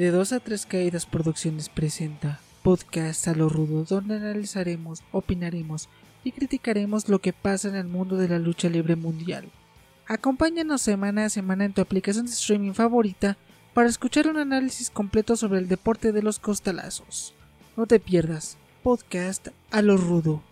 De 2 a 3 Caídas Producciones presenta Podcast a lo Rudo, donde analizaremos, opinaremos y criticaremos lo que pasa en el mundo de la lucha libre mundial. Acompáñanos semana a semana en tu aplicación de streaming favorita para escuchar un análisis completo sobre el deporte de los costalazos. No te pierdas, Podcast a lo Rudo.